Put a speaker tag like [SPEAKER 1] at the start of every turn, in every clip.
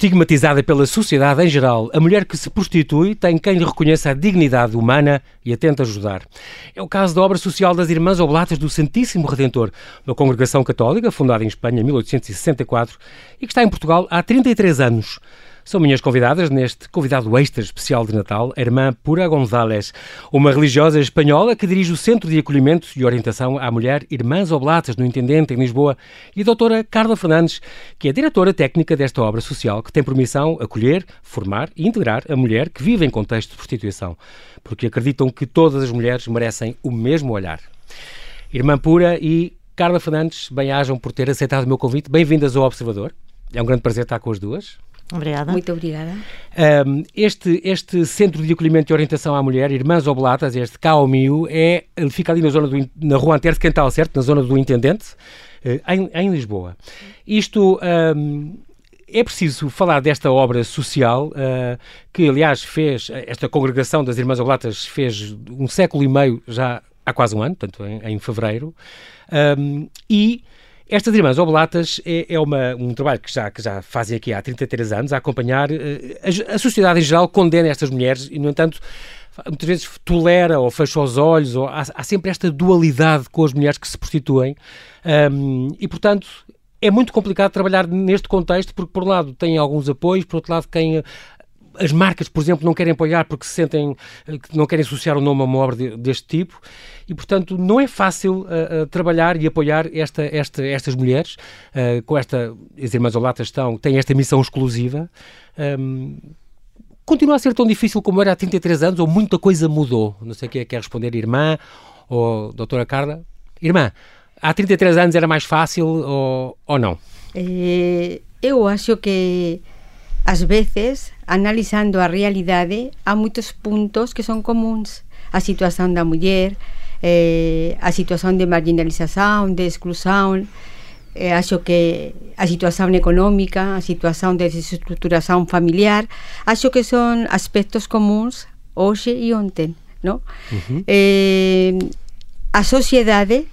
[SPEAKER 1] Estigmatizada pela sociedade em geral, a mulher que se prostitui tem quem lhe reconheça a dignidade humana e a tenta ajudar. É o caso da obra social das Irmãs Oblatas do Santíssimo Redentor, uma congregação católica fundada em Espanha em 1864 e que está em Portugal há 33 anos. São minhas convidadas neste convidado extra especial de Natal, a irmã Pura González, uma religiosa espanhola que dirige o Centro de Acolhimento e Orientação à Mulher Irmãs Oblatas, no Intendente, em Lisboa, e a doutora Carla Fernandes, que é diretora técnica desta obra social, que tem por missão acolher, formar e integrar a mulher que vive em contexto de prostituição, porque acreditam que todas as mulheres merecem o mesmo olhar. Irmã Pura e Carla Fernandes, bem-ajam por ter aceitado o meu convite. Bem-vindas ao Observador. É um grande prazer estar com as duas.
[SPEAKER 2] Obrigada.
[SPEAKER 3] Muito obrigada.
[SPEAKER 1] Um, este, este Centro de Acolhimento e Orientação à Mulher, Irmãs Oblatas, este CAOMIU, é, ele fica ali na, zona do, na rua Antero de Cantal, certo? Na zona do Intendente, uh, em, em, Lisboa. Isto... Um, é preciso falar desta obra social uh, que, aliás, fez, esta congregação das Irmãs Oblatas fez um século e meio, já há quase um ano, portanto, em, em fevereiro, um, e estas Irmãs Oblatas é, é uma, um trabalho que já, que já fazem aqui há 33 anos, a acompanhar. Eh, a, a sociedade em geral condena estas mulheres e, no entanto, muitas vezes tolera ou fecha os olhos, ou há, há sempre esta dualidade com as mulheres que se prostituem. Um, e, portanto, é muito complicado trabalhar neste contexto, porque, por um lado, tem alguns apoios, por outro lado, quem as marcas, por exemplo, não querem apoiar porque se sentem eh, que não querem associar o nome a uma obra de, deste tipo e, portanto, não é fácil uh, trabalhar e apoiar esta, esta, estas mulheres. Uh, com esta, as Irmãs Olatas estão, têm esta missão exclusiva. Um, continua a ser tão difícil como era há 33 anos ou muita coisa mudou? Não sei quem é que quer responder, irmã ou doutora Carla. Irmã, há 33 anos era mais fácil ou, ou não?
[SPEAKER 3] Eu acho que às vezes, analizando a realidade, há moitos puntos que son comuns. A situación da muller, eh, a situación de marginalización, de exclusión, eh, acho que a situación económica, a situación de desestructuración familiar, acho que son aspectos comuns hoxe e ontem, no? Uh -huh. eh, a sociedade,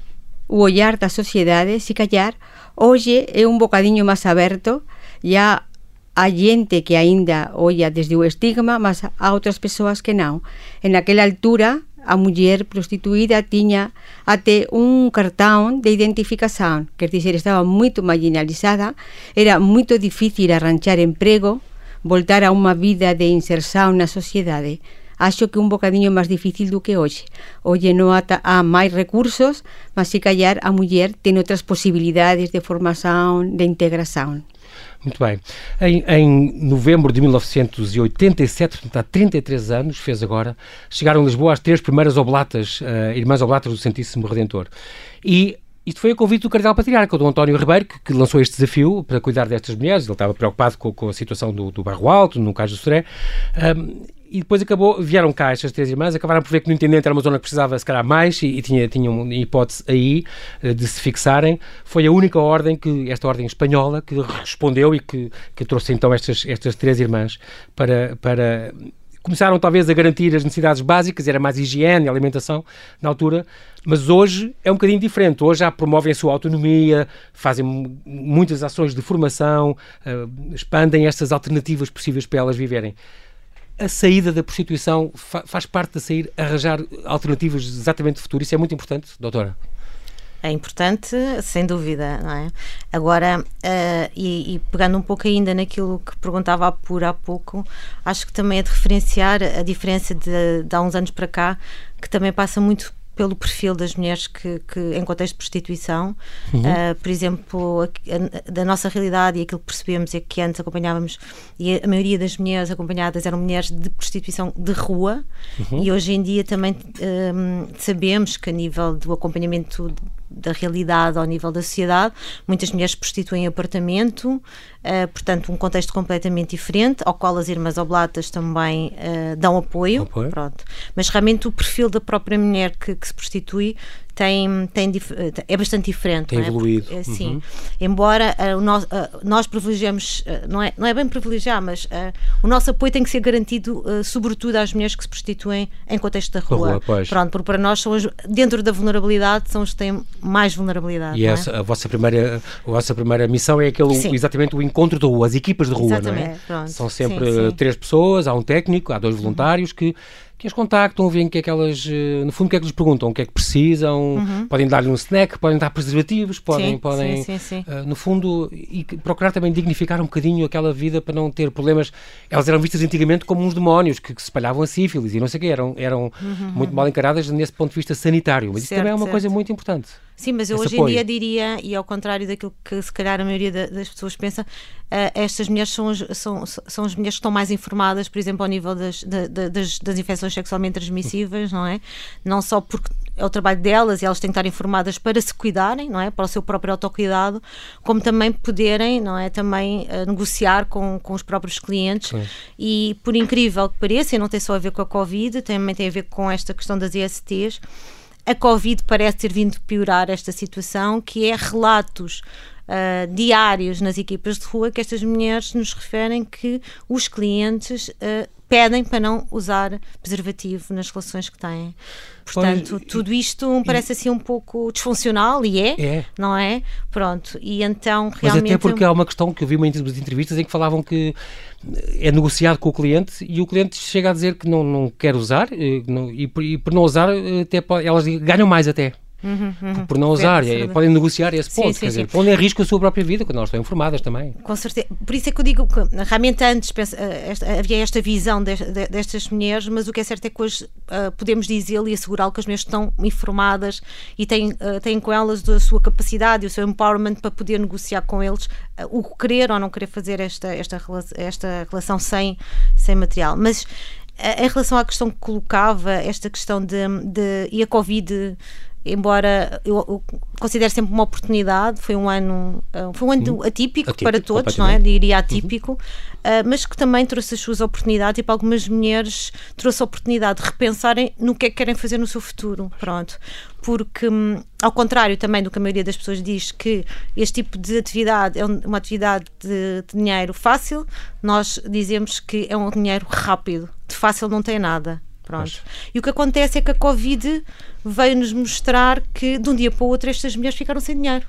[SPEAKER 3] o ollar da sociedade, se callar, hoxe é un bocadiño máis aberto, ya a xente que aínda olla desde o estigma, mas a outras persoas que non. En aquela altura, a muller prostituída tiña até un cartón de identificación, quer dizer, estaba moito marginalizada, era moito difícil arranchar emprego, voltar a unha vida de inserción na sociedade. Acho que un bocadiño máis difícil do que hoxe. Hoxe non ata há máis recursos, mas se callar a muller ten outras posibilidades de formación, de integración.
[SPEAKER 1] Muito bem. Em, em, novembro de 1987, portanto há 33 anos, fez agora, chegaram a Lisboa as três primeiras oblatas, uh, irmãs oblatas do Santíssimo Redentor. E isto foi a convite do Cardeal Patriarca, o Dom António Ribeiro, que, que, lançou este desafio para cuidar destas mulheres. Ele estava preocupado com, com a situação do, do Barro Alto, no caso do Soré. Um, e depois acabou, vieram cá estas três irmãs, acabaram por ver que no intendente era uma zona que precisava, se calhar, mais e, e tinha, tinha uma hipótese aí uh, de se fixarem. Foi a única ordem, que esta ordem espanhola, que respondeu e que, que trouxe então estas, estas três irmãs para, para começaram talvez a garantir as necessidades básicas, era mais higiene, alimentação na altura, mas hoje é um bocadinho diferente. Hoje já promovem a sua autonomia, fazem muitas ações de formação, uh, expandem estas alternativas possíveis para elas viverem a saída da prostituição fa faz parte da sair arranjar alternativas exatamente de futuro. Isso é muito importante, doutora.
[SPEAKER 2] É importante, sem dúvida, não é? Agora, uh, e, e, pegando um pouco ainda naquilo que perguntava por há pouco, acho que também é de referenciar a diferença de, de há uns anos para cá, que também passa muito pelo perfil das mulheres que, que em contexto de prostituição. Uhum. Uh, por exemplo, a, a, da nossa realidade e aquilo que percebemos é que antes acompanhávamos, e a maioria das mulheres acompanhadas eram mulheres de prostituição de rua, uhum. e hoje em dia também um, sabemos que a nível do acompanhamento da realidade ao nível da sociedade. Muitas mulheres prostituem em apartamento, uh, portanto, um contexto completamente diferente, ao qual as Irmãs Oblatas também uh, dão apoio. apoio. Pronto. Mas realmente o perfil da própria mulher que, que se prostitui tem, tem, é bastante diferente.
[SPEAKER 1] Tem
[SPEAKER 2] é?
[SPEAKER 1] evoluído.
[SPEAKER 2] Porque, sim. Uhum. Embora uh, nós, uh, nós privilegiamos, uh, não, é, não é bem privilegiar, mas o nosso apoio tem que ser garantido, sobretudo às mulheres que se prostituem em contexto da rua. rua Pronto, porque para nós, são as, dentro da vulnerabilidade, são os que têm mais vulnerabilidade.
[SPEAKER 1] E essa, é? a, vossa primeira, a vossa primeira missão é aquele, exatamente o encontro encontro da rua, as equipas de rua,
[SPEAKER 2] Exatamente,
[SPEAKER 1] não é?
[SPEAKER 2] pronto.
[SPEAKER 1] São sempre
[SPEAKER 2] Sim, sim.
[SPEAKER 1] três pessoas, há um técnico, há dois voluntários que que as contactam, veem o que é que elas, eh, no fundo, o que é que lhes perguntam, o que é que precisam, podem dar-lhe um snack, podem dar preservativos, podem,
[SPEAKER 2] Uhum. Sim,
[SPEAKER 1] podem
[SPEAKER 2] sim, sim,
[SPEAKER 1] eh, no fundo, e que- procurar também dignificar um bocadinho aquela vida para não ter problemas. Elas eram vistas antigamente como uns demónios que, que se espalhavam a sífilis e não sei o quê, eram, eram muito mal encaradas nesse ponto de vista sanitário. Mas isso
[SPEAKER 2] Uhum, Certo,
[SPEAKER 1] também é uma
[SPEAKER 2] certo.
[SPEAKER 1] coisa muito importante.
[SPEAKER 2] Sim, mas eu hoje
[SPEAKER 1] apoio.
[SPEAKER 2] em dia diria, e ao contrário daquilo que se calhar a maioria da- das pessoas pensa, eh, estas mulheres são, as- são, são as mulheres que estão mais informadas, por exemplo, ao nível das, da- da- das, das infecções sexualmente transmissíveis, não é? Não só porque é o trabalho delas e elas têm que estar informadas para se cuidarem, não é? Para o seu próprio autocuidado, como também poderem, não é? Também eh, negociar com, com os próprios clientes.
[SPEAKER 1] Sim.
[SPEAKER 2] E por incrível que pareça, e não tem só a ver com a Covid, também tem a ver com esta questão das ISTs, a Covid parece ter vindo piorar esta situação, que é relatos ah, diários nas equipas de rua que estas mulheres nos referem que os clientes ah, pedem para não usar preservativo nas relações que têm. Portanto,
[SPEAKER 1] Pois,
[SPEAKER 2] tudo isto me parece assim um pouco disfuncional e é,
[SPEAKER 1] É.
[SPEAKER 2] não é? Pronto, e então
[SPEAKER 1] Mas
[SPEAKER 2] realmente.
[SPEAKER 1] até porque há uma questão que eu vi uma das entrevistas em que falavam que é negociado com o cliente e o cliente chega a dizer que não, não quer usar eh, não- e, por, e por não usar eh, até elas ganham mais até. Por- Por não usar,
[SPEAKER 2] certo.
[SPEAKER 1] podem negociar esse
[SPEAKER 2] Sim,
[SPEAKER 1] ponto,
[SPEAKER 2] sim,
[SPEAKER 1] quer dizer,
[SPEAKER 2] sim.
[SPEAKER 1] pondo em risco a sua própria vida quando elas estão informadas também.
[SPEAKER 2] Com certeza. Por isso é que eu digo que realmente antes pensa- eh, esta- havia esta visão des- de- destas mulheres, mas o que é certo é que hoje ah, podemos dizê-lo e assegurá-lo que as mulheres estão informadas e têm, ah, têm com elas a sua capacidade e o seu empowerment para poder negociar com eles ah, o querer ou não querer fazer esta, esta, esta relação sem, sem material. Mas em relação à questão que colocava, esta questão de, de e a Covid embora eu, eu considero sempre uma oportunidade, foi um ano, ah, foi um ano atípico,
[SPEAKER 1] Atípico,
[SPEAKER 2] para todos, não é? Diria atípico, ah, mas que também trouxe as suas oportunidades e para algumas mulheres trouxe a oportunidade de repensarem no que é que querem fazer no seu futuro, pronto. Porque, hum, ao contrário também do que a maioria das pessoas diz, que este tipo de atividade é um- uma atividade de, de dinheiro fácil, nós dizemos que é um dinheiro rápido, de fácil não tem nada. Pronto. E o que acontece é que a Covid veio-nos mostrar que de um dia para o outro estas mulheres ficaram sem dinheiro.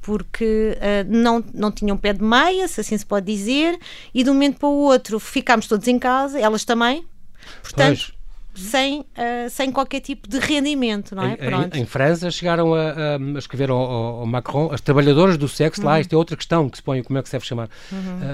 [SPEAKER 2] Porque ah, não, não tinham pé de meia, se assim se pode dizer, e de um momento para o outro ficámos todos em casa, elas também, portanto, sem, ah, sem qualquer tipo de rendimento, não é?
[SPEAKER 1] Em-. Em, em França chegaram a, a- escrever ao, ao- Macron as trabalhadoras do sexo,
[SPEAKER 2] Uhum.
[SPEAKER 1] lá, isto é outra questão que se põe, como é que se deve chamar,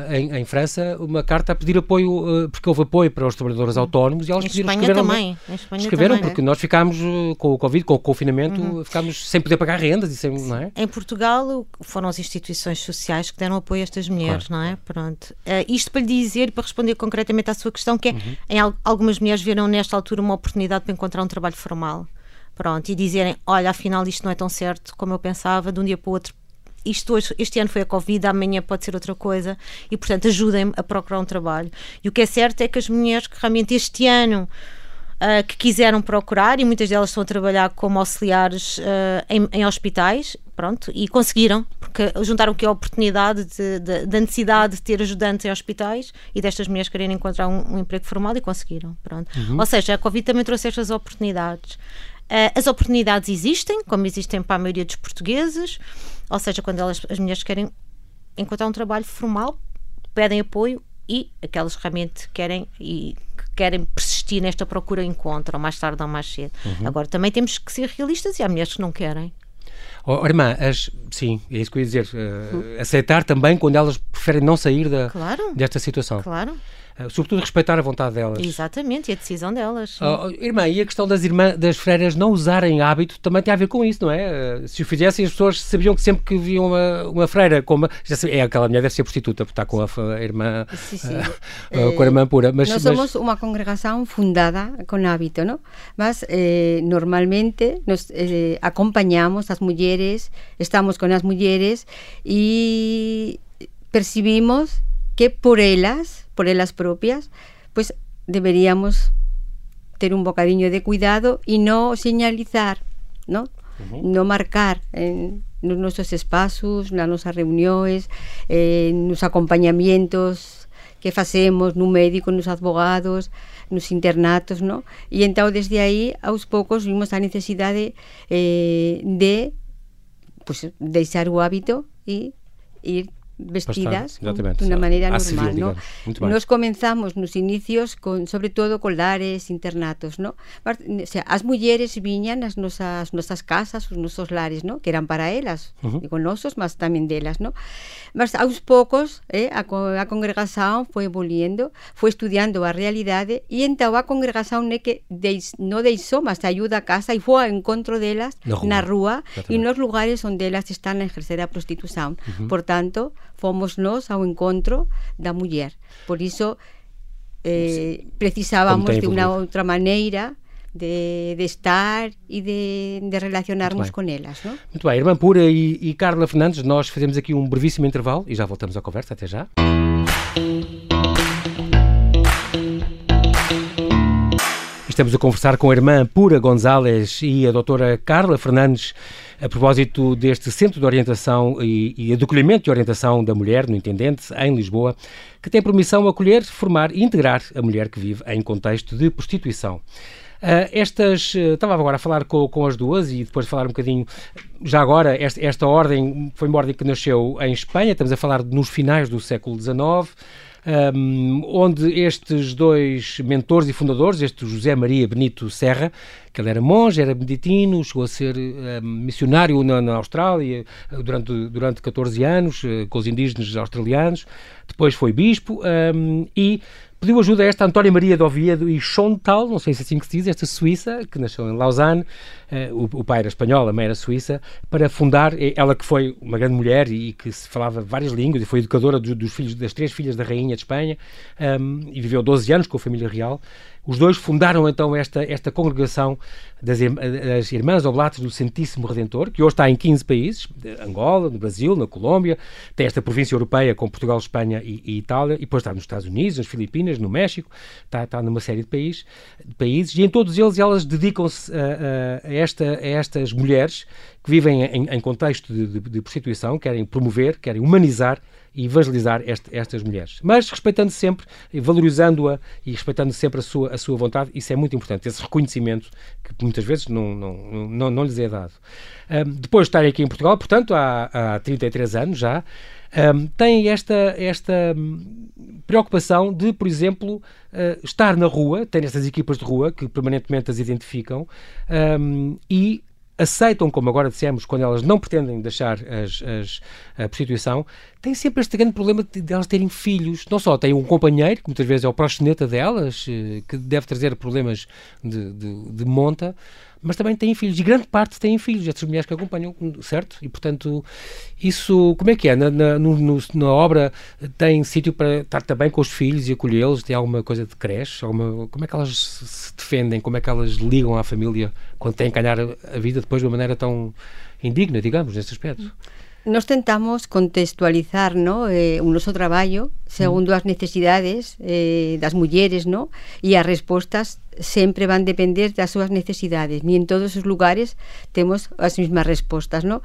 [SPEAKER 1] Ah, em, em França, uma carta a pedir apoio, ah, porque houve apoio para os trabalhadores autónomos e elas
[SPEAKER 2] Em
[SPEAKER 1] pediram,
[SPEAKER 2] Espanha
[SPEAKER 1] escreveram,
[SPEAKER 2] também. Em Espanha
[SPEAKER 1] escreveram
[SPEAKER 2] também. Uhum.
[SPEAKER 1] porque nós ficámos com o Covid, com o confinamento, ficámos sem poder pagar rendas e sem, não é?
[SPEAKER 2] Em Portugal foram as instituições sociais que deram apoio a estas mulheres, não é? Pronto. Isto para lhe dizer, para responder concretamente à sua questão, que é, em al- algumas mulheres viram nesta altura uma oportunidade para encontrar um trabalho formal. Pronto, e dizerem, olha, afinal isto não é tão certo como eu pensava, de um dia para o outro. Isto hoje, este ano foi a Covid, amanhã pode ser outra coisa e, portanto, ajudem-me a procurar um trabalho. E o que é certo é que as mulheres que realmente este ano uh, que quiseram procurar e muitas delas estão a trabalhar como auxiliares uh, em, em hospitais, pronto, e conseguiram, porque juntaram aqui a oportunidade de- de- da necessidade de ter ajudantes em hospitais e destas mulheres quererem encontrar um, um emprego formal e conseguiram, pronto. Ou seja, a Covid também trouxe estas oportunidades. Uh, as oportunidades existem, como existem para a maioria dos portugueses, ou seja, quando elas, as mulheres querem encontrar um trabalho formal, pedem apoio e aquelas que realmente querem e que querem persistir nesta procura encontram mais tarde ou mais cedo. Agora também temos que ser realistas e há mulheres que não querem.
[SPEAKER 1] Oh, irmã, as, sim, é isso que eu ia dizer. ah, aceitar também quando elas preferem não sair da,
[SPEAKER 2] Claro.
[SPEAKER 1] desta situação.
[SPEAKER 2] Claro,
[SPEAKER 1] sobretudo respeitar a vontade delas.
[SPEAKER 2] exatamente, e a decisão delas.
[SPEAKER 1] Oh, irmã, e a questão das irmãs, das freiras não usarem hábito também tem a ver com isso, não é? Uh, se o fizessem, as pessoas sabiam que sempre que viam uma, uma freira, como já sabia, é aquela mulher deve ser prostituta, porque está com a, irmã,
[SPEAKER 3] Sí, sí.
[SPEAKER 1] uh, com a irmã pura. Mas, mas-
[SPEAKER 3] somos una congregación fundada con hábito, ¿no? Más eh, normalmente nos eh, acompañamos a las mujeres, estamos con las mujeres y percibimos que por ellas, por ellas propias, pues deberíamos tener un bocadillo de cuidado y no señalizar, ¿no? No marcar en nuestros espacios, nas nosas reuniones, eh, nos acompañamientos que facemos no médico, nos advogados, nos internatos, ¿no? E então desde aí aos poucos vimos a necesidade eh, de pues, deixar o hábito e ir vestidas de una manera normal, ¿no? Nos comenzamos nos inicios con sobre todo con lares, internatos, ¿no? O sea, as mulleres viñan nas nosas nosas casas, os nosos lares, ¿no? Que eran para elas, uh -huh. digo nosos, mas tamén delas, ¿no? Mas aos poucos, eh, a, a congregación foi evoluindo, foi estudiando a realidade e então a congregación é que deis, no deixou, mas ayuda a casa e foi ao encontro delas rúa, na rúa e nos lugares onde elas están a exercer a prostitución. Uh -huh. Por tanto, fomos nós ao encontro da muller. Por iso eh, precisábamos de unha outra maneira de, de estar e de, de relacionarmos com elas. Não?
[SPEAKER 1] Muito bem, Irmã Pura e, e Carla Fernandes, nós fazemos aqui um brevíssimo intervalo e já voltamos à conversa. Até já. Estamos a conversar com a irmã Pura Gonzalez e a doutora Carla Fernandes a propósito deste Centro de Orientação e, e Acolhimento de Orientação da Mulher, no Intendente, em Lisboa, que tem por missão acolher, formar e integrar a mulher que vive em contexto de prostituição. Uh, estas, uh, estava agora a falar com, com, as duas e depois de falar um bocadinho, já agora, esta, esta ordem foi uma ordem que nasceu em Espanha, estamos a falar nos finais do século XIX, um, onde estes dois mentores e fundadores, este José Maria Benito Serra, que ele era monge, era beneditino, chegou a ser um, missionário na, na, Austrália eh, durante, durante 14 anos, uh, com os indígenas australianos, depois foi bispo um, e pediu ajuda a esta Antónia Maria de Oviedo e Chontal, não sei se é assim que se diz, esta suíça, que nasceu em Lausanne, uh, o, o, pai era espanhol, a mãe era suíça, para fundar, ela que foi uma grande mulher e que se falava várias línguas e foi educadora dos, dos filhos, das três filhas da rainha de Espanha um, e viveu 12 anos com a família real, os dois fundaram então esta, esta congregação das, das Irmãs Oblatas do Santíssimo Redentor, que hoje está em 15 países, Angola, no Brasil, na Colômbia, tem esta província europeia com Portugal, Espanha e, e, Itália, e depois está nos Estados Unidos, nas Filipinas, no México, está, está numa série de, país, de países, e em todos eles elas dedicam-se a, a, esta, a estas mulheres que vivem em, em contexto de, de, de prostituição, querem promover, querem humanizar e evangelizar este, estas mulheres. Mas respeitando sempre, valorizando-a e respeitando sempre a sua, a sua vontade, isso é muito importante, esse reconhecimento que muitas vezes não, não, não, não lhes é dado. Um, depois de estarem aqui em Portugal, portanto, há, há 33 anos já, um, têm esta, esta hum, preocupação de, por exemplo, uh, estar na rua, têm estas equipas de rua que permanentemente as identificam um, e aceitam, como agora dissemos, quando elas não pretendem deixar as, as, a prostituição, têm sempre este grande problema de, de, elas terem filhos. Não só têm um companheiro, que muitas vezes é o proxeneta delas, eh, que deve trazer problemas de, de, de monta, mas também têm filhos, e grande parte têm filhos, estas mulheres que acompanham, certo? E, portanto, isso, como é que é? Na, na, no, na obra tem sítio para estar também com os filhos e acolhê-los? Tem alguma coisa de creche? Alguma, como é que elas se defendem? Como é que elas ligam à família quando têm que ganhar a vida depois de uma maneira tão indigna, digamos, nesse aspecto?
[SPEAKER 3] Nos tentamos contextualizar ¿no? eh, o noso traballo segundo mm. as necesidades eh, das mulleres ¿no? e as respostas sempre van depender das súas necesidades ni en todos os lugares temos as mesmas respostas ¿no?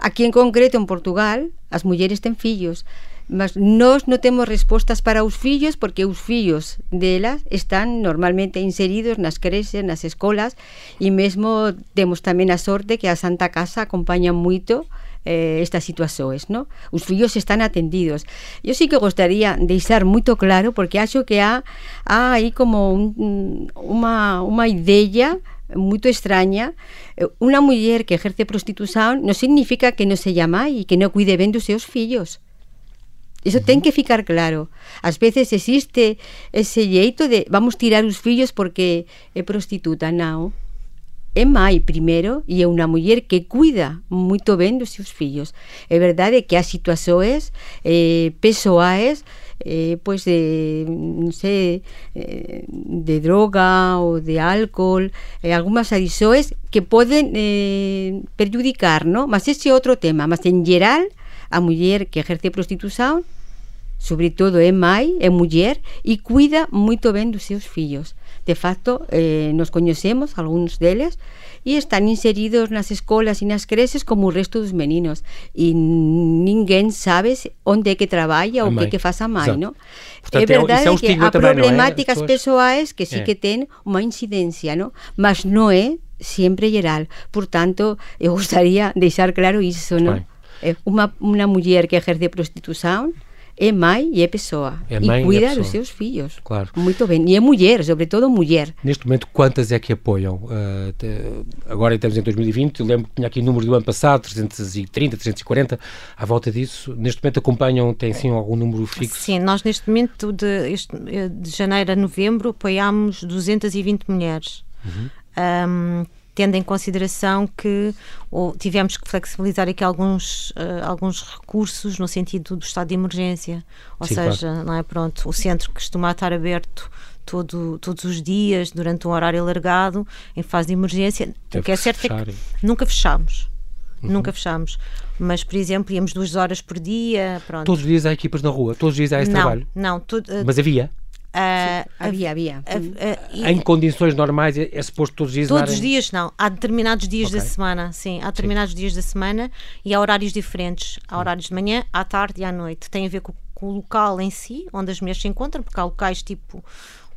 [SPEAKER 3] aquí en concreto en Portugal as mulleres ten fillos mas nós non temos respostas para os fillos porque os fillos delas están normalmente inseridos nas creces, nas escolas e mesmo temos tamén a sorte que a Santa Casa acompaña moito eh, estas situacións, ¿no? Os fillos están atendidos. Eu sí que gostaría deixar moito claro, porque acho que há, há aí como un, unha, unha idea moito extraña unha muller que ejerce prostitución non significa que non se llama e que non cuide ben dos seus fillos Iso ten que ficar claro. Ás veces existe ese lleito de vamos tirar os fillos porque é prostituta, non é mai primeiro e é unha muller que cuida moito ben dos seus fillos. É verdade que as situações eh, persoais eh, pois de non sei eh, de droga ou de álcool eh, algunhas adições que poden eh, perjudicar, no? mas ese é outro tema mas en geral a muller que ejerce prostitución sobre todo é mai, é muller e cuida moito ben dos seus fillos de facto eh, nos coñecemos algúns deles e están inseridos nas escolas e nas creces como o resto dos meninos e ninguén sabe onde é que traballa ou que que faz a mãe, é verdade é, que há problemáticas persoais que sí é. que ten unha incidencia, non? Mas non é sempre geral. Por tanto, eu gostaría deixar claro iso, non? É uma, uma mulher que exerce prostituição é mãe e é pessoa.
[SPEAKER 1] É mãe
[SPEAKER 3] e cuida
[SPEAKER 1] é
[SPEAKER 3] dos seus filhos.
[SPEAKER 1] Claro.
[SPEAKER 3] Muito bem. E é mulher, sobretudo mulher.
[SPEAKER 1] Neste momento, quantas é que apoiam? Uh, te, agora estamos em 2020, eu lembro que tinha aqui números do ano passado, 330, 340, à volta disso. Neste momento acompanham, tem sim algum número fixo?
[SPEAKER 2] Sim, nós neste momento, de, este, de janeiro a novembro, apoiámos 220 mulheres. Uhum. Um, tendo em consideração que ou, tivemos que flexibilizar aqui alguns, uh, alguns recursos no sentido do estado de emergência. Ou Sim, seja, claro. não é pronto, o centro costuma estar aberto todo, todos os dias, durante um horário alargado, em fase de emergência. Teve o que é certo é que nunca fechámos. Uhum. Nunca fechámos. Mas, por exemplo, íamos duas horas por dia. Pronto.
[SPEAKER 1] Todos os dias há equipas na rua? Todos os dias há esse
[SPEAKER 2] não,
[SPEAKER 1] trabalho?
[SPEAKER 2] Não, uh,
[SPEAKER 1] Mas havia?
[SPEAKER 3] Uh, havia, havia.
[SPEAKER 1] Uh, uh, em condições normais é, é suposto todos os dias
[SPEAKER 2] Todos os dias não. Há determinados dias okay. da semana, sim. Há determinados
[SPEAKER 1] sim.
[SPEAKER 2] dias da semana e há horários diferentes. Há horários de manhã, à tarde e à noite. Tem a ver com, com o local em si, onde as mulheres se encontram, porque há locais tipo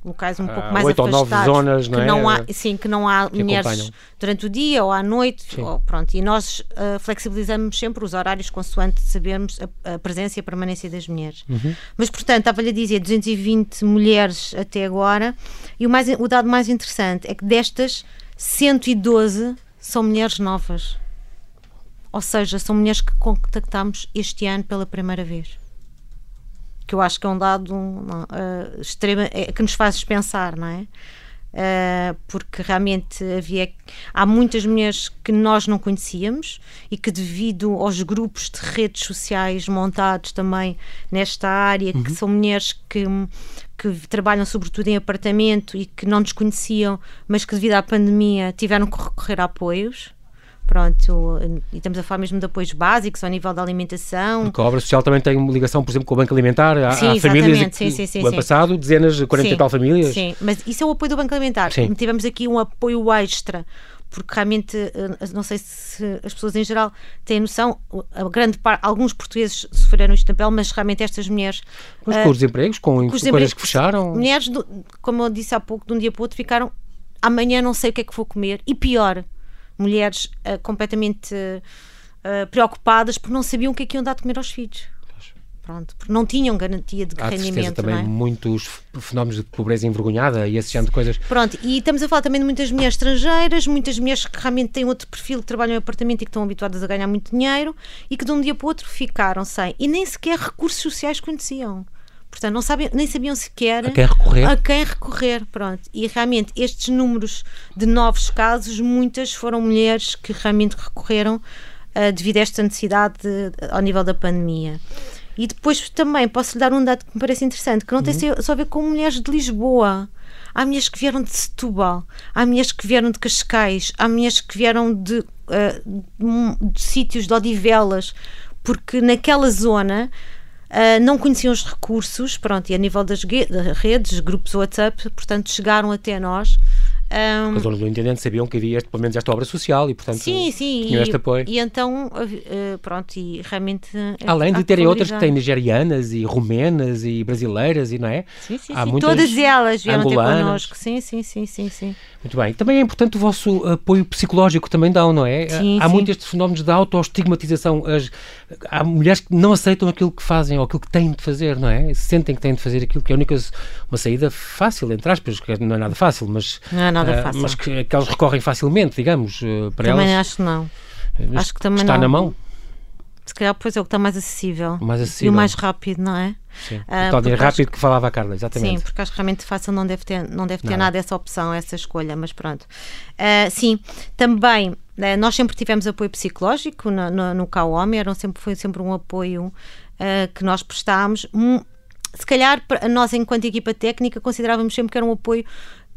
[SPEAKER 2] locais um pouco ah, mais afastados
[SPEAKER 1] zonas, não
[SPEAKER 2] que
[SPEAKER 1] é?
[SPEAKER 2] não há, sim, que não há que mulheres acompanham. durante o dia ou à noite, ou, pronto, e nós uh, flexibilizamos sempre os horários consoante sabemos a, a presença e a permanência das mulheres.
[SPEAKER 1] Uhum.
[SPEAKER 2] Mas portanto, estava-lhe a dizer 220 mulheres até agora, e o, mais, o dado mais interessante é que destas 112 são mulheres novas. Ou seja, são mulheres que contactámos este ano pela primeira vez que eu acho que é um dado uh, extrema, é, que nos faz pensar, não é? Uh, porque realmente havia há muitas mulheres que nós não conhecíamos e que devido aos grupos de redes sociais montados também nesta área uhum. que são mulheres que que trabalham sobretudo em apartamento e que não nos conheciam, mas que devido à pandemia tiveram que recorrer a apoios Pronto, e estamos a falar mesmo de apoios básicos ao nível da alimentação.
[SPEAKER 1] Porque a obra social também tem ligação, por exemplo, com o Banco Alimentar. Há,
[SPEAKER 2] sim,
[SPEAKER 1] há famílias.
[SPEAKER 2] Sim, sim, sim,
[SPEAKER 1] o ano passado, dezenas, 40 sim, e tal famílias.
[SPEAKER 2] Sim, mas isso é o apoio do Banco Alimentar. Sim. Tivemos aqui um apoio extra porque realmente eh, não sei se as pessoas em geral têm noção, a grande parte, alguns portugueses sofreram isto na pele, mas realmente estas mulheres.
[SPEAKER 1] Mas com uh, os empregos, com, com os coisas que fecharam.
[SPEAKER 2] Mulheres, do, como eu disse há pouco, de um dia para o outro, ficaram amanhã não sei o que é que vou comer, e pior, mulheres uh, completamente uh, preocupadas porque não sabiam o que é que iam dar de comer aos filhos. Pronto, porque não tinham garantia de
[SPEAKER 1] Há
[SPEAKER 2] rendimento.
[SPEAKER 1] também
[SPEAKER 2] é?
[SPEAKER 1] muitos fenómenos de pobreza envergonhada e esse género de coisas.
[SPEAKER 2] Pronto, e estamos a falar também de muitas mulheres estrangeiras, muitas mulheres que realmente têm outro perfil, que trabalham em apartamento e que estão habituadas a ganhar muito dinheiro e que de um dia para o outro ficaram sem. E nem sequer recursos sociais conheciam. Portanto, não sabem, nem sabiam sequer
[SPEAKER 1] a quem recorrer.
[SPEAKER 2] A quem recorrer, pronto. E realmente estes números de novos casos, muitas foram mulheres que realmente recorreram uh, devido a esta necessidade de, ao nível da pandemia. E depois também posso lhe dar um dado que me parece interessante, que não tem uhum. só a ver com mulheres de Lisboa. Há mulheres que vieram de Setúbal, há mulheres que vieram de Cascais, há mulheres que vieram de, uh, de, de sítios de Odivelas, porque naquela zona Uh, não conheciam os recursos, pronto, e a nível das redes, grupos WhatsApp, portanto, chegaram até nós.
[SPEAKER 1] Um, As donas do Intendente sabiam que havia este, pelo menos esta obra social e, portanto, sim, sim, tinham
[SPEAKER 2] e,
[SPEAKER 1] este apoio.
[SPEAKER 2] E então, uh, pronto, e realmente.
[SPEAKER 1] Além de terem outras que têm nigerianas e rumenas e brasileiras, e não é?
[SPEAKER 2] Sim, sim, Há sim. Todas elas vieram ter connosco. Sim, sim, sim, sim, sim.
[SPEAKER 1] Muito bem. Também é importante o vosso apoio psicológico também dão, não é?
[SPEAKER 2] Sim,
[SPEAKER 1] há
[SPEAKER 2] sim.
[SPEAKER 1] muito estes fenómenos de autoestigmatização. As, há mulheres que não aceitam aquilo que fazem ou aquilo que têm de fazer, não é? Sentem que têm de fazer aquilo que é a única uma saída fácil, entre aspas, que não é nada fácil, mas,
[SPEAKER 2] não é nada
[SPEAKER 1] uh,
[SPEAKER 2] fácil.
[SPEAKER 1] mas que, que elas recorrem facilmente, digamos, uh, para
[SPEAKER 2] também
[SPEAKER 1] elas.
[SPEAKER 2] acho que não. Acho que também
[SPEAKER 1] está
[SPEAKER 2] não.
[SPEAKER 1] na mão.
[SPEAKER 2] Se calhar, pois é o que está mais acessível.
[SPEAKER 1] Mais acessível.
[SPEAKER 2] E o mais rápido, não é?
[SPEAKER 1] Sim. Uh, o tal rápido acho, que falava a Carla, exatamente.
[SPEAKER 2] Sim, porque acho que realmente fácil não deve ter, não deve ter não. nada essa opção, essa escolha, mas pronto. Uh, sim, também uh, nós sempre tivemos apoio psicológico no, no, no era sempre, foi sempre um apoio que nós prestámos. Um, se calhar, nós, enquanto equipa técnica, considerávamos sempre que era um apoio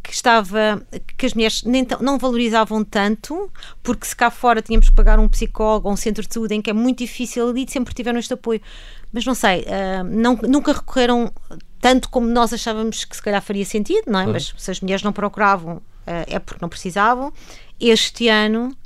[SPEAKER 2] que estava que as mulheres nem não valorizavam tanto porque se cá fora tínhamos que pagar um psicólogo ou um centro de saúde em que é muito difícil ali sempre tiveram este apoio. Mas não sei uh, não, nunca recorreram tanto como nós achávamos que se calhar faria sentido não é? Uhum. mas se as mulheres não procuravam uh, é porque não precisavam. Este ano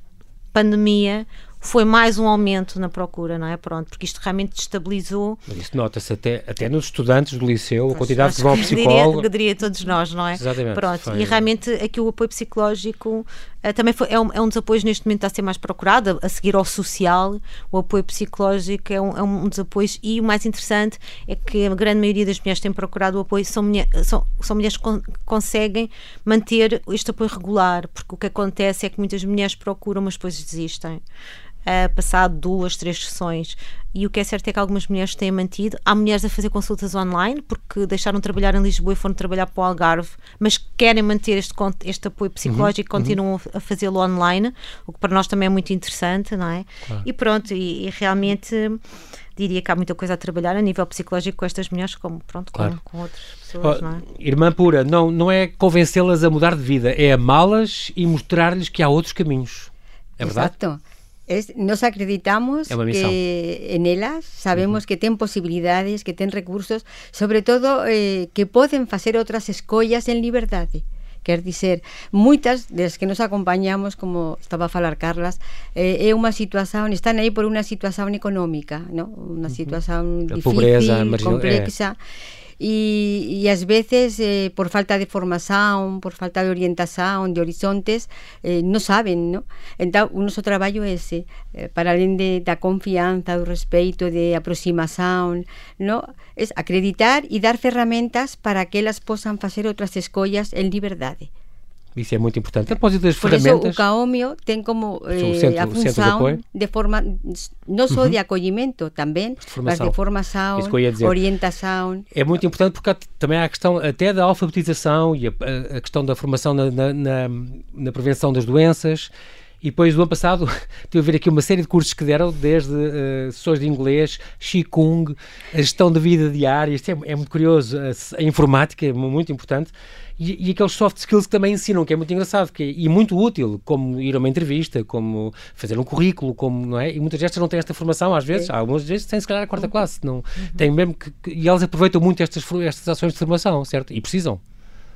[SPEAKER 2] pandemia foi mais um aumento na procura, não é? Pronto, porque isto realmente destabilizou.
[SPEAKER 1] Mas isso nota-se até, até nos estudantes do liceu, a quantidade que vão ao psicólogo.
[SPEAKER 2] Diria, diria todos nós, não é?
[SPEAKER 1] Exatamente.
[SPEAKER 2] Pronto,
[SPEAKER 1] foi...
[SPEAKER 2] e realmente aqui o apoio psicológico uh, também foi, é, um, é um dos apoios neste momento a ser mais procurado, a, a seguir ao social, o apoio psicológico é um, é um dos apoios e o mais interessante é que a grande maioria das mulheres que têm procurado o apoio são, mulher, são, são mulheres que con conseguem manter este apoio regular, porque o que acontece é que muitas mulheres procuram, mas depois desistem. Uh, passado duas, três sessões. E o que é certo é que algumas mulheres têm mantido. Há mulheres a fazer consultas online porque deixaram de trabalhar em Lisboa e foram trabalhar para o Algarve, mas querem manter este, este apoio psicológico uhum, e continuam uhum. a fazê-lo online, o que para nós também é muito interessante, não é? Claro. E pronto, e, e realmente diria que há muita coisa a trabalhar a nível psicológico com estas mulheres, como pronto, claro. com, com, outras pessoas. Oh, é?
[SPEAKER 1] Irmã pura, não, não é convencê-las a mudar de vida, é amá-las e mostrar-lhes que há outros caminhos. É verdade?
[SPEAKER 3] Exato. Es, nos acreditamos que en elas, sabemos uh -huh. que ten posibilidades, que ten recursos, sobre todo eh, que poden facer outras escollas en liberdade. Quer dizer, moitas das que nos acompañamos, como estaba a falar Carlas, eh, é unha situación, están aí por unha situación económica, ¿no? unha situación uh -huh. difícil, pobreza, complexa. Eh e, e ás veces eh, por falta de formación, por falta de orientación, de horizontes, eh, non saben, no? Entón, o noso traballo é ese, eh, para além de, da confianza, do respeito, de aproximación, no? es acreditar e dar ferramentas para que elas posan facer outras escollas en liberdade.
[SPEAKER 1] Isso é muito importante. A propósito das
[SPEAKER 3] Por
[SPEAKER 1] ferramentas.
[SPEAKER 3] Isso, o CAOMIO tem como eh, centro, a função de, de, forma, não só uhum. de acolhimento também, de mas de formação, orientação.
[SPEAKER 1] É muito importante porque também há a questão até da alfabetização e a, a questão da formação na, na, na, na prevenção das doenças. E depois do ano passado estive a ver aqui uma série de cursos que deram, desde uh, sessões de inglês, Qigong, a gestão da vida diária, isto é, é muito curioso, a, a, informática é muito importante, e, e, aqueles soft skills que também ensinam, que é muito engraçado que é, e muito útil, como ir a uma entrevista, como fazer um currículo, como, não é? E muitas destas não têm esta formação, às vezes, algumas vezes têm se calhar a quarta uhum. classe, não, uhum. têm mesmo que, que, e elas aproveitam muito estas, estas ações de formação, certo? E precisam.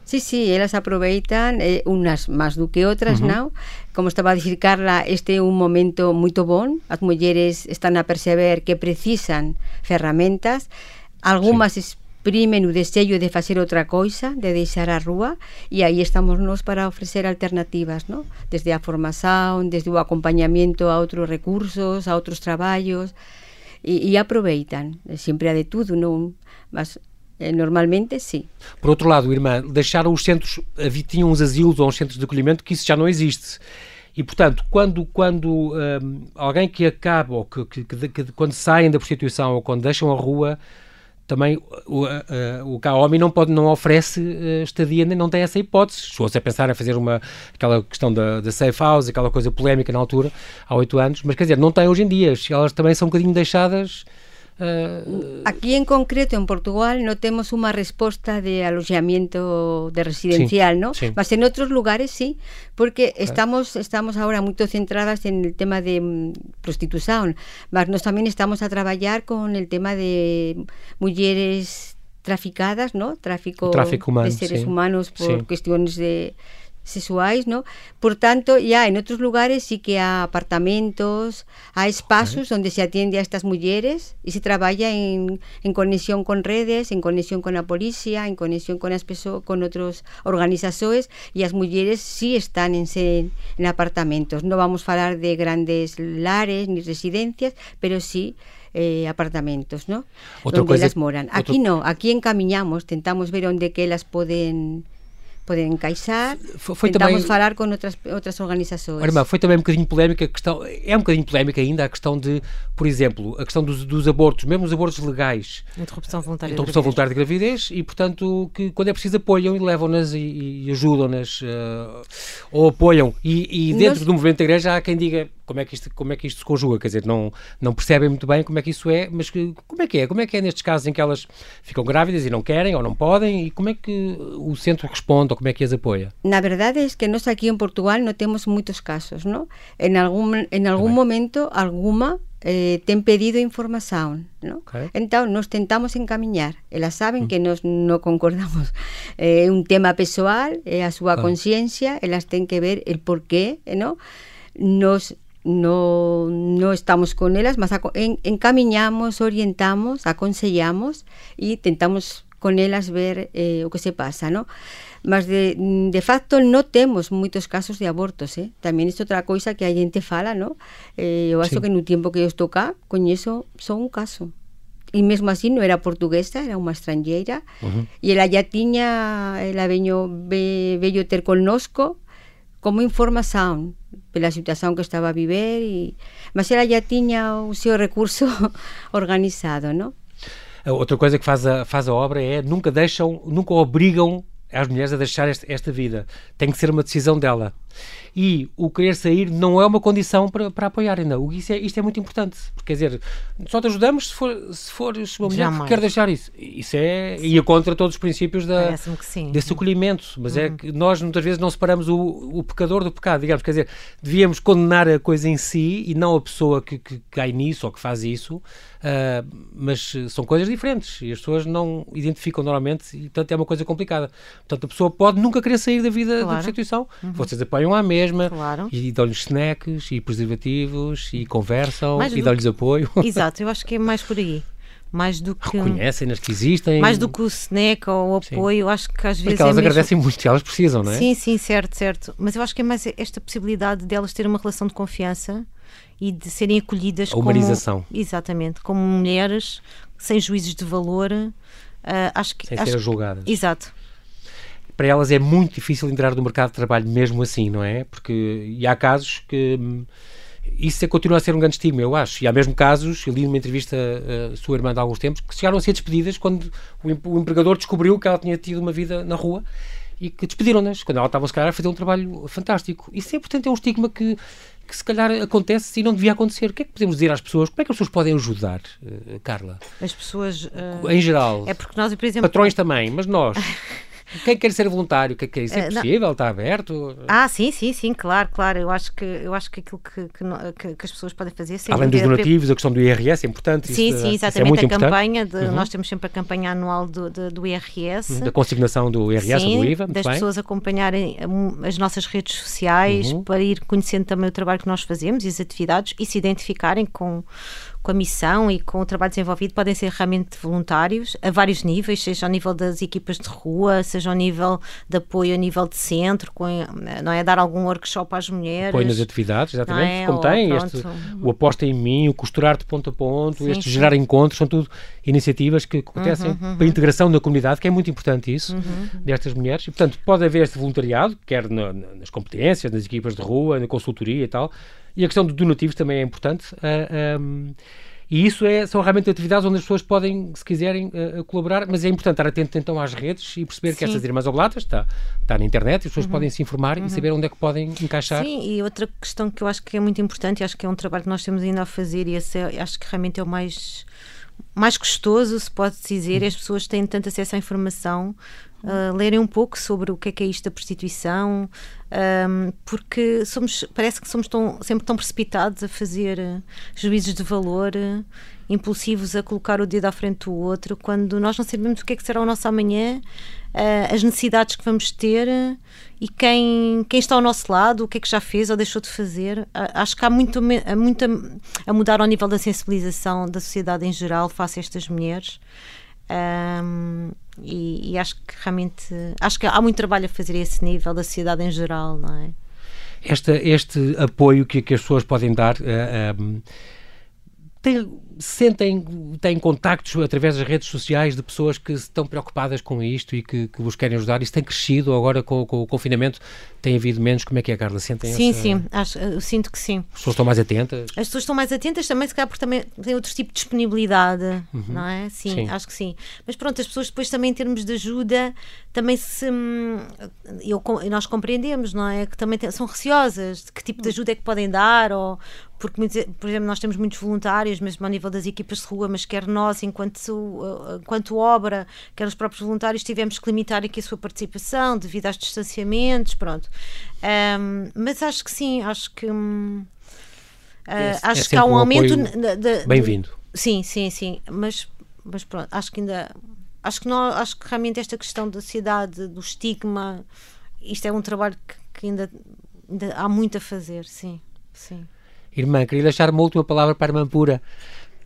[SPEAKER 3] Sí, sí, elas aproveitan eh, unas máis do que outras, uh -huh. non? Como estaba a dicir Carla, este é un momento moito bon, as mulleres están a perceber que precisan ferramentas, algunhas sí. Exprimen o desejo de facer outra coisa, de deixar a rúa, e aí estamos nós para ofrecer alternativas, non? Desde a formación, desde o acompañamento a outros recursos, a outros traballos, e, e aproveitan, sempre a de tudo, non? Mas Eh, normalmente, sim.
[SPEAKER 1] Por outro lado, irmã, deixaram os centros, tinham uns asilos ou uns centros de acolhimento que isso já não existe. E, portanto, quando, quando um, alguém que acaba, ou que, que, que, que, quando saem da prostituição ou quando deixam a rua, também o, o CAOMI não, pode, não oferece uh, estadia, nem não tem essa hipótese. Chegou-se a pensar em fazer uma, aquela questão da, da safe house, aquela coisa polémica na altura, há oito anos, mas quer dizer, não tem hoje em dia. Elas também são um bocadinho deixadas
[SPEAKER 3] Uh, Aquí en concreto, en Portugal, no temos unha resposta de aloxamiento de residencial, sí, ¿no? Sí. Mas en outros lugares sí, porque claro. estamos estamos agora moito centradas en el tema de mm, prostitución, mas nós tamén estamos a traballar con el tema de mulleres traficadas, ¿no? Tráfico,
[SPEAKER 1] Tráfico humano,
[SPEAKER 3] de seres
[SPEAKER 1] sí.
[SPEAKER 3] humanos por sí. cuestiones de sexuais, ¿no? Por tanto, ya en otros lugares sí que hay apartamentos, hay espacios donde se atiende a estas mujeres y se trabaja en, en conexión con redes, en conexión con la policía, en conexión con las con otras organizaciones y las mujeres sí están en, en apartamentos. No vamos a hablar de grandes lares ni residencias, pero sí eh, apartamentos, ¿no? Otra donde las moran. Aquí no, aquí encaminamos, tentamos ver dónde que las pueden poden encaixar. Foi, foi Tentamos também, falar com outras, outras organizações.
[SPEAKER 1] Irmã, foi também um bocadinho polémica a questão, é um bocadinho polémica ainda a questão de, por exemplo, a questão dos, dos abortos, mesmo os abortos legais.
[SPEAKER 2] Interrupção voluntária,
[SPEAKER 1] interrupção de, voluntária de gravidez e, portanto, que quando é preciso apoiam e levam-nas e, e ajudam-nas uh, ou apoiam. E, e dentro Nós... do movimento da igreja há quem diga como é que isto, como é que isto se conjuga, quer dizer, não, não percebem muito bem como é que isso é, mas que, como é que é? Como é que é nestes casos em que elas ficam grávidas e não querem ou não podem e como é que o centro responde ou como é que as apoia?
[SPEAKER 3] Na verdade é que nós aqui em Portugal não temos muitos casos, não? Em algum, em algum momento, alguma eh, ten pedido información ¿no? Okay. entón nos tentamos encaminhar elas saben mm. que nos non concordamos é eh, un tema pessoal é a súa claro. conciencia elas ten que ver el porqué ¿no? nos no, no estamos con elas, mas en, encaminhamos, orientamos, aconsellamos e tentamos con elas ver eh, o que se pasa, ¿no? Mas de, de facto non temos moitos casos de abortos, eh? Tamén isto outra coisa que a xente fala, ¿no? Eh, eu acho sí. que no tempo que eu estou cá, coñezo só un caso. E mesmo así non era portuguesa, era unha estrangeira. Uh -huh. E ela ya tiña, ela veño, ve, vello ter connosco como información pela situación que estaba a viver e mas ela já tiña o seu recurso organizado, não?
[SPEAKER 1] Outra coisa que faz a, faz a obra é nunca deixam, nunca obrigam as mulheres a deixar esta, esta vida. Tem que ser uma decisão dela. E o querer sair não é uma condição para, para apoiar ainda. Isso é, isto é muito importante. Porque, quer dizer, só te ajudamos se, for, se fores uma mulher que quer deixar isso. Isso é. Sim. ia contra todos os princípios da, desse acolhimento. Mas é uhum. é que nós muitas vezes não separamos o, o pecador do pecado. Digamos, quer dizer, devíamos condenar a coisa em si e não a pessoa que, que cai nisso ou que faz isso. Uh, mas são coisas diferentes e as pessoas não identificam normalmente e, portanto, é uma coisa complicada. Portanto, a pessoa pode nunca querer sair da vida claro. da prostituição. Uhum. Vocês apoiam à mesma claro. e dão-lhes snacks e preservativos e conversam mais e dão-lhes que... apoio.
[SPEAKER 2] Exato, eu acho que é mais por aí mais do que
[SPEAKER 1] reconhecem-nas que existem
[SPEAKER 2] mais do que o snack ou o apoio sim. acho que às vezes
[SPEAKER 1] Porque elas
[SPEAKER 2] é
[SPEAKER 1] agradecem muito elas precisam não é
[SPEAKER 2] sim sim certo certo mas eu acho que é mais esta possibilidade delas terem uma relação de confiança e de serem acolhidas
[SPEAKER 1] a humanização.
[SPEAKER 2] como exatamente como mulheres sem juízos de valor uh, acho que
[SPEAKER 1] sem
[SPEAKER 2] acho
[SPEAKER 1] ser julgadas
[SPEAKER 2] exato
[SPEAKER 1] para elas é muito difícil entrar no mercado de trabalho mesmo assim não é porque e há casos que hum, isso é, continua a ser um grande estigma, eu acho. E há mesmo casos, eu li numa entrevista a sua irmã de há alguns tempos, que chegaram a ser despedidas quando o, empregador descobriu que ela tinha tido uma vida na rua e que despediram-nas, quando ela estava, se calhar, a fazer um trabalho fantástico. Isso é, portanto, é um estigma que que se calhar acontece e não devia acontecer. O que é que podemos dizer às pessoas? Como é que as pessoas podem ajudar, uh, Carla?
[SPEAKER 2] As pessoas. Uh,
[SPEAKER 1] em geral.
[SPEAKER 2] É porque nós, por exemplo.
[SPEAKER 1] Patrões também, mas nós. Quem quer ser voluntário, que, que isso é uh, possível, está aberto?
[SPEAKER 2] Ah, sim, sim, sim, claro, claro. Eu acho que, eu acho que aquilo que, que, que as pessoas podem fazer...
[SPEAKER 1] Além dos donativos, a questão do IRS é importante.
[SPEAKER 2] Sim,
[SPEAKER 1] isso,
[SPEAKER 2] sim, exatamente. É a campanha, de, uhum. nós temos sempre a campanha anual do, do, do IRS.
[SPEAKER 1] Da consignação do IRS
[SPEAKER 2] sim,
[SPEAKER 1] ou do IVA.
[SPEAKER 2] das
[SPEAKER 1] bem.
[SPEAKER 2] pessoas acompanharem as nossas redes sociais uhum. para ir conhecendo também o trabalho que nós fazemos e as atividades e se identificarem com com a missão e com o trabalho desenvolvido podem ser realmente voluntários a vários níveis, seja ao nível das equipas de rua, seja ao nível de apoio a nível de centro, com, não é dar algum workshop às mulheres.
[SPEAKER 1] Apoio nas atividades, exatamente, é? como tem este, o aposta em mim, o costurar de ponto a ponto, sim, este sim. gerar encontros, são tudo iniciativas que acontecem uhum, uhum. para a integração na comunidade, que é muito importante isso, uhum. destas mulheres, e portanto pode haver este voluntariado, quer na, nas competências, nas equipas de rua, na consultoria e tal, e a questão dos donativos também é importante. Uh, ah, um, e isso é, são realmente atividades onde as pessoas podem, se quiserem, uh, colaborar, mas é importante estar atento então às redes e perceber Sim. que estas Irmãs Oblatas está, está na internet, as pessoas uhum. podem se informar uhum. e saber onde é que podem encaixar.
[SPEAKER 2] Sim, e outra questão que eu acho que é muito importante, e acho que é um trabalho que nós temos ainda a fazer, e esse é, acho que realmente é o mais mais gostoso, se pode dizer, as pessoas têm tanto acesso à informação, uh, lerem um pouco sobre o que é que é isto da prostituição, um, porque somos, parece que somos tão, sempre tão precipitados a fazer uh, juízos de valor, uh, impulsivos a colocar o dedo à frente do outro, quando nós não sabemos o que é que será o nosso amanhã, as necessidades que vamos ter e quem, quem está ao nosso lado, o que é que já fez ou deixou de fazer. Acho que há muito, muito a, a mudar ao nível da sensibilização da sociedade em geral face a estas mulheres. Um, e, e, acho que realmente acho que há muito trabalho a fazer a esse nível da sociedade em geral, não é?
[SPEAKER 1] Esta, este apoio que, que as pessoas podem dar uh, eh, um, tem, sentem, têm contactos através das redes sociais de pessoas que estão preocupadas com isto e que, que vos querem ajudar? Isso tem crescido agora com, com, o confinamento? Tem havido menos? Como é que é, Carla? Sentem
[SPEAKER 2] sim,
[SPEAKER 1] essa...
[SPEAKER 2] sim, acho, eu sinto que sim.
[SPEAKER 1] As pessoas estão mais atentas?
[SPEAKER 2] As pessoas estão mais atentas também, se calhar, porque também têm outro tipo de disponibilidade, uhum. não é? Sim, sim, acho que sim. Mas pronto, as pessoas depois também, em termos de ajuda, também se. Hum, eu, nós compreendemos, não é? Que também são receosas de que tipo de ajuda é que podem dar ou, porque, por exemplo, nós temos muitos voluntários, mesmo ao nível das equipas de rua, mas quer nós, enquanto, enquanto obra, quer os próprios voluntários, tivemos que limitar aqui a sua participação devido aos distanciamentos, pronto. Um, mas acho que sim, acho que. Um, uh, é, acho é que há um, um aumento.
[SPEAKER 1] Bem-vindo.
[SPEAKER 2] Sim, sim, sim. Mas, mas pronto, acho que ainda. Acho que, não, acho que realmente esta questão da cidade, do estigma, isto é um trabalho que, que ainda, ainda há muito a fazer, sim. sim.
[SPEAKER 1] Irmã, queria deixar uma última palavra para a irmã pura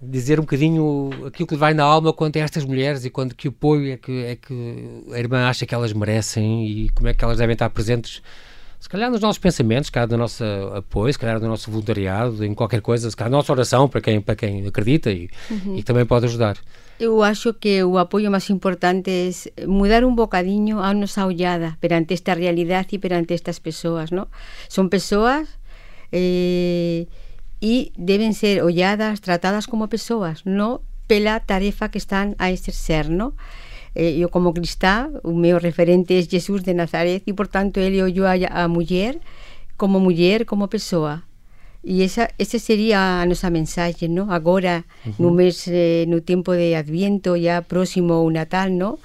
[SPEAKER 1] dizer um bocadinho aquilo que lhe vai na alma quanto a estas mulheres e quando que apoio é que, é que a irmã acha que elas merecem e como é que elas devem estar presentes se calhar nos nossos pensamentos, se calhar no nosso apoio, se calhar no nosso voluntariado, em qualquer coisa, se calhar na nossa oração para quem, para quem acredita e, uhum. e também pode ajudar.
[SPEAKER 3] Eu acho que o apoio mais importante é mudar um bocadinho a nossa olhada perante esta realidade e perante estas pessoas, não? São pessoas eh, e devem ser olhadas, tratadas como pessoas, não pela tarefa que estão a exercer, não? Eh, eu como cristã, o meu referente é Jesus de Nazaré e, portanto, ele olhou a, a mulher como mulher, como pessoa. E essa, essa seria a nossa mensagem, não? Agora, uhum. no mês, eh, no tempo de Adviento, já próximo ao Natal, não?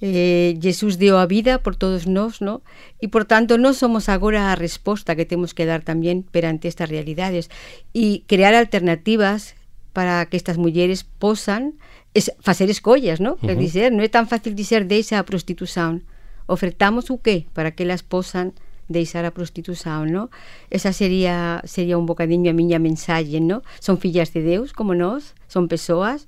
[SPEAKER 3] Eh, Jesus deu a vida por todos nós, ¿no? E, por tanto, nós somos agora a resposta que temos que dar tamén perante estas realidades e crear alternativas para que estas mulleres posan es, facer escollas, ¿no? Uh -huh. Non é tan fácil dizer deixa a prostitución. Ofertamos o qué para que elas posan deixar a prostitución, ¿no? Esa sería sería un bocadiño a miña mensaxe, ¿no? Son fillas de Deus como nós, son persoas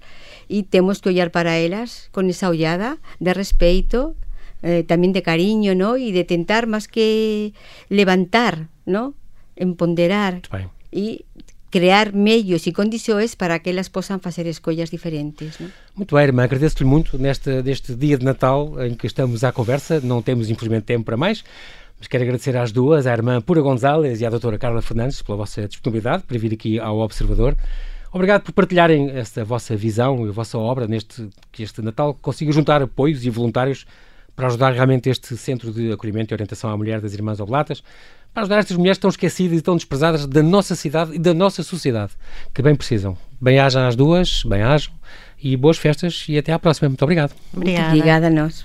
[SPEAKER 3] e temos que ollar para elas con esa ollada de respeito, eh, tamén de cariño, ¿no? E de tentar máis que levantar, ¿no? Empoderar e crear meios e condições para que elas possam fazer escolhas diferentes. Não?
[SPEAKER 1] Muito bem, irmã, agradeço-lhe muito neste, neste dia de Natal em que estamos à conversa, não temos infelizmente tempo para mais, mas quero agradecer às duas, à irmã Pura Gonzalez e à doutora Carla Fernandes, pela vossa disponibilidade para vir aqui ao Observador. Obrigado por partilharem esta vossa visão e a vossa obra neste que este Natal consiga juntar apoios e voluntários para ajudar realmente este Centro de Acolhimento e Orientação à Mulher das Irmãs Oblatas, para ajudar estas mulheres tão esquecidas e tão desprezadas da nossa cidade e da nossa sociedade, que bem precisam. Bem-ajam às duas, bem-ajam e boas festas e até à próxima. Muito obrigado.
[SPEAKER 3] Obrigada, Muito obrigada a nós.